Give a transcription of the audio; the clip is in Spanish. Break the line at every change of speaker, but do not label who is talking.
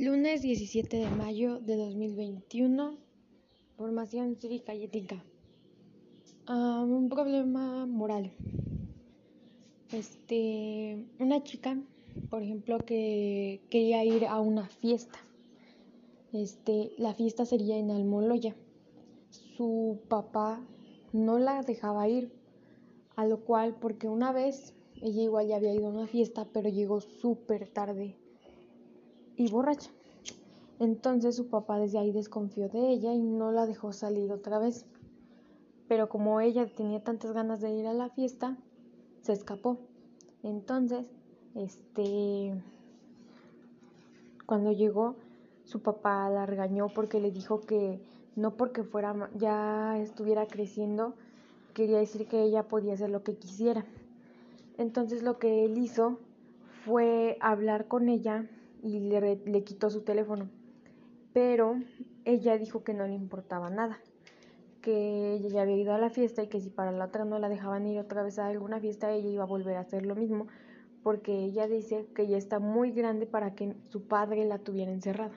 Lunes 17 de mayo de 2021. Formación cívica y ética. un problema moral. Este, una chica, por ejemplo, que quería ir a una fiesta. Este, la fiesta sería en Almoloya. Su papá no la dejaba ir, a lo cual, porque una vez ella igual ya había ido a una fiesta, pero llegó súper tarde y borracha. Entonces su papá desde ahí desconfió de ella y no la dejó salir otra vez. Pero como ella tenía tantas ganas de ir a la fiesta, se escapó. Entonces, este, cuando llegó, su papá la regañó porque le dijo que no porque fuera ya estuviera creciendo, quería decir que ella podía hacer lo que quisiera. Entonces lo que él hizo fue hablar con ella y le, le quitó su teléfono. Pero ella dijo que no le importaba nada, que ella ya había ido a la fiesta y que si para la otra no la dejaban ir otra vez a alguna fiesta, ella iba a volver a hacer lo mismo, porque ella dice que ya está muy grande para que su padre la tuviera encerrada.